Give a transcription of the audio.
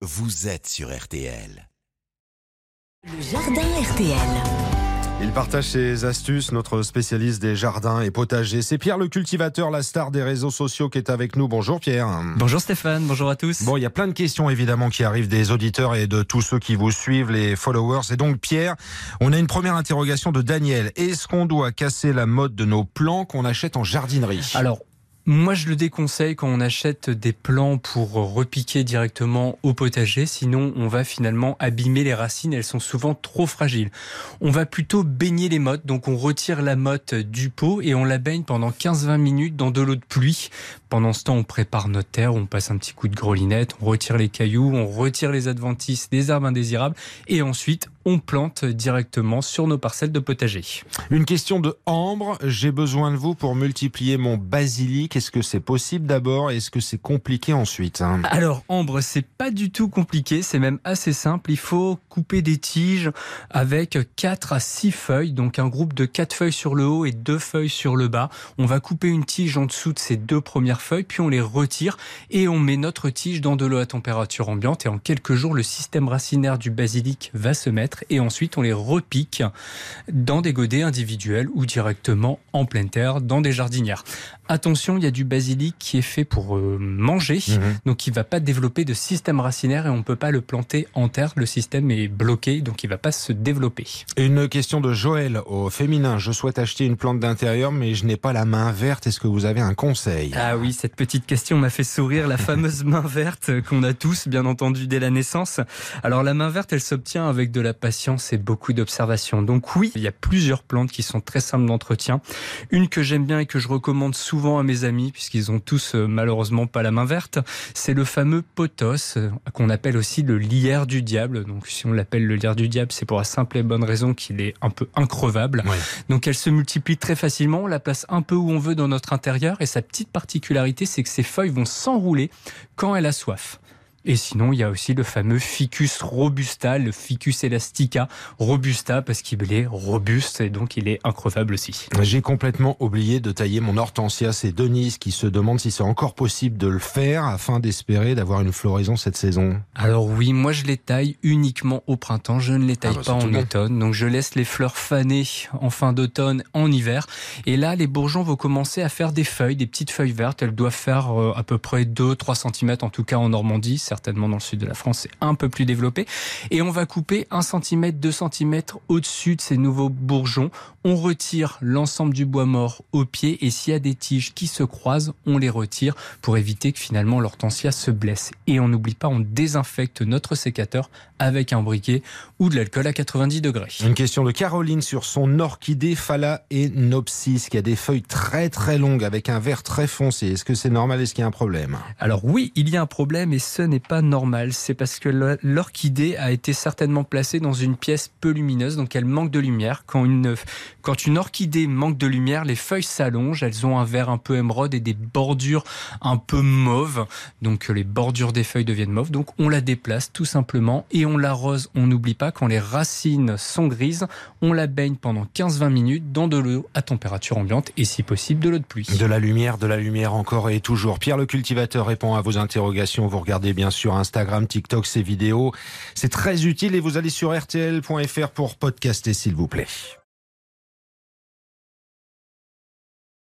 vous êtes sur RTL. Le jardin RTL. Il partage ses astuces, notre spécialiste des jardins et potagers. C'est Pierre le cultivateur, la star des réseaux sociaux qui est avec nous. Bonjour Pierre. Bonjour Stéphane, bonjour à tous. Bon, il y a plein de questions évidemment qui arrivent des auditeurs et de tous ceux qui vous suivent, les followers. Et donc Pierre, on a une première interrogation de Daniel. Est-ce qu'on doit casser la mode de nos plants qu'on achète en jardinerie? Alors, moi, je le déconseille quand on achète des plants pour repiquer directement au potager. Sinon, on va finalement abîmer les racines. Elles sont souvent trop fragiles. On va plutôt baigner les mottes. Donc, on retire la motte du pot et on la baigne pendant 15-20 minutes dans de l'eau de pluie. Pendant ce temps, on prépare notre terre. On passe un petit coup de grelinette. On retire les cailloux. On retire les adventices des arbres indésirables. Et ensuite, on plante directement sur nos parcelles de potager. Une question de Ambre. J'ai besoin de vous pour multiplier mon basilic. Est-ce que c'est possible d'abord Est-ce que c'est compliqué ensuite hein? Alors, Ambre, c'est pas du tout compliqué. C'est même assez simple. Il faut couper des tiges avec 4 à 6 feuilles. Donc, un groupe de 4 feuilles sur le haut et 2 feuilles sur le bas. On va couper une tige en dessous de ces deux premières feuilles, puis on les retire et on met notre tige dans de l'eau à température ambiante. Et en quelques jours, le système racinaire du basilic va se mettre et ensuite on les repique dans des godets individuels ou directement en pleine terre dans des jardinières. Attention, il y a du basilic qui est fait pour euh, manger, Mhm. donc il va pas développer de système racinaire et on peut pas le planter en terre. Le système est bloqué, donc il va pas se développer. Une question de Joël au féminin. Je souhaite acheter une plante d'intérieur, mais je n'ai pas la main verte. Est-ce que vous avez un conseil? Ah oui, cette petite question m'a fait sourire, la fameuse main verte qu'on a tous, bien entendu, dès la naissance. Alors la main verte, elle s'obtient avec de la patience et beaucoup d'observation. Donc oui, il y a plusieurs plantes qui sont très simples d'entretien. Une que j'aime bien et que je recommande souvent à mes amis, puisqu'ils ont tous euh, malheureusement pas la main verte, c'est le fameux pothos, euh, qu'on appelle aussi le lierre du diable. Donc si on l'appelle le lierre du diable, c'est pour la simple et bonne raison qu'il est un peu increvable. Ouais. Donc elle se multiplie très facilement, on la place un peu où on veut dans notre intérieur et sa petite particularité c'est que ses feuilles vont s'enrouler quand elle a soif. Et sinon, il y a aussi le fameux Ficus robusta, le Ficus elastica robusta, parce qu'il est robuste et donc il est increvable aussi. J'ai complètement oublié de tailler mon hortensia. C'est Denise qui se demande si c'est encore possible de le faire afin d'espérer d'avoir une floraison cette saison. Alors oui, moi je les taille uniquement au printemps, je ne les taille Ah bah, pas en automne, donc je laisse les fleurs faner en fin d'automne, en hiver, et là les bourgeons vont commencer à faire des feuilles, des petites feuilles vertes, elles doivent faire euh, à peu près 2-3 cm en tout cas en Normandie, certainement dans le sud de la France c'est un peu plus développé, et on va couper 1 cm, 2 cm au-dessus de ces nouveaux bourgeons, on retire l'ensemble du bois mort au pied, et s'il y a des tiges qui se croisent, on les retire pour éviter que finalement l'hortensia se blesse. Et on n'oublie pas, on désinfecte notre sécateur avec un briquet ou de l'alcool à 90 degrés. Une question de Caroline sur son orchidée Phalaenopsis qui a des feuilles très très longues avec un vert très foncé. Est-ce que c'est normal? Est-ce qu'il y a un problème? Alors oui, il y a un problème et ce n'est pas normal. C'est parce que l'orchidée a été certainement placée dans une pièce peu lumineuse, donc elle manque de lumière. Quand une, quand une orchidée manque de lumière, les feuilles s'allongent, elles ont un vert un peu émeraude et des bordures un peu mauves. Donc les bordures des feuilles deviennent mauves. Donc on la déplace tout simplement et on l'arrose. On n'oublie pas quand les racines sont grises, on la baigne pendant 15-20 minutes dans de l'eau à température ambiante et si possible de l'eau de pluie. De la lumière, de la lumière encore et toujours. Pierre le cultivateur répond à vos interrogations. Vous regardez bien sûr Instagram, TikTok, ses vidéos. C'est très utile et vous allez sur rtl.fr pour podcaster s'il vous plaît.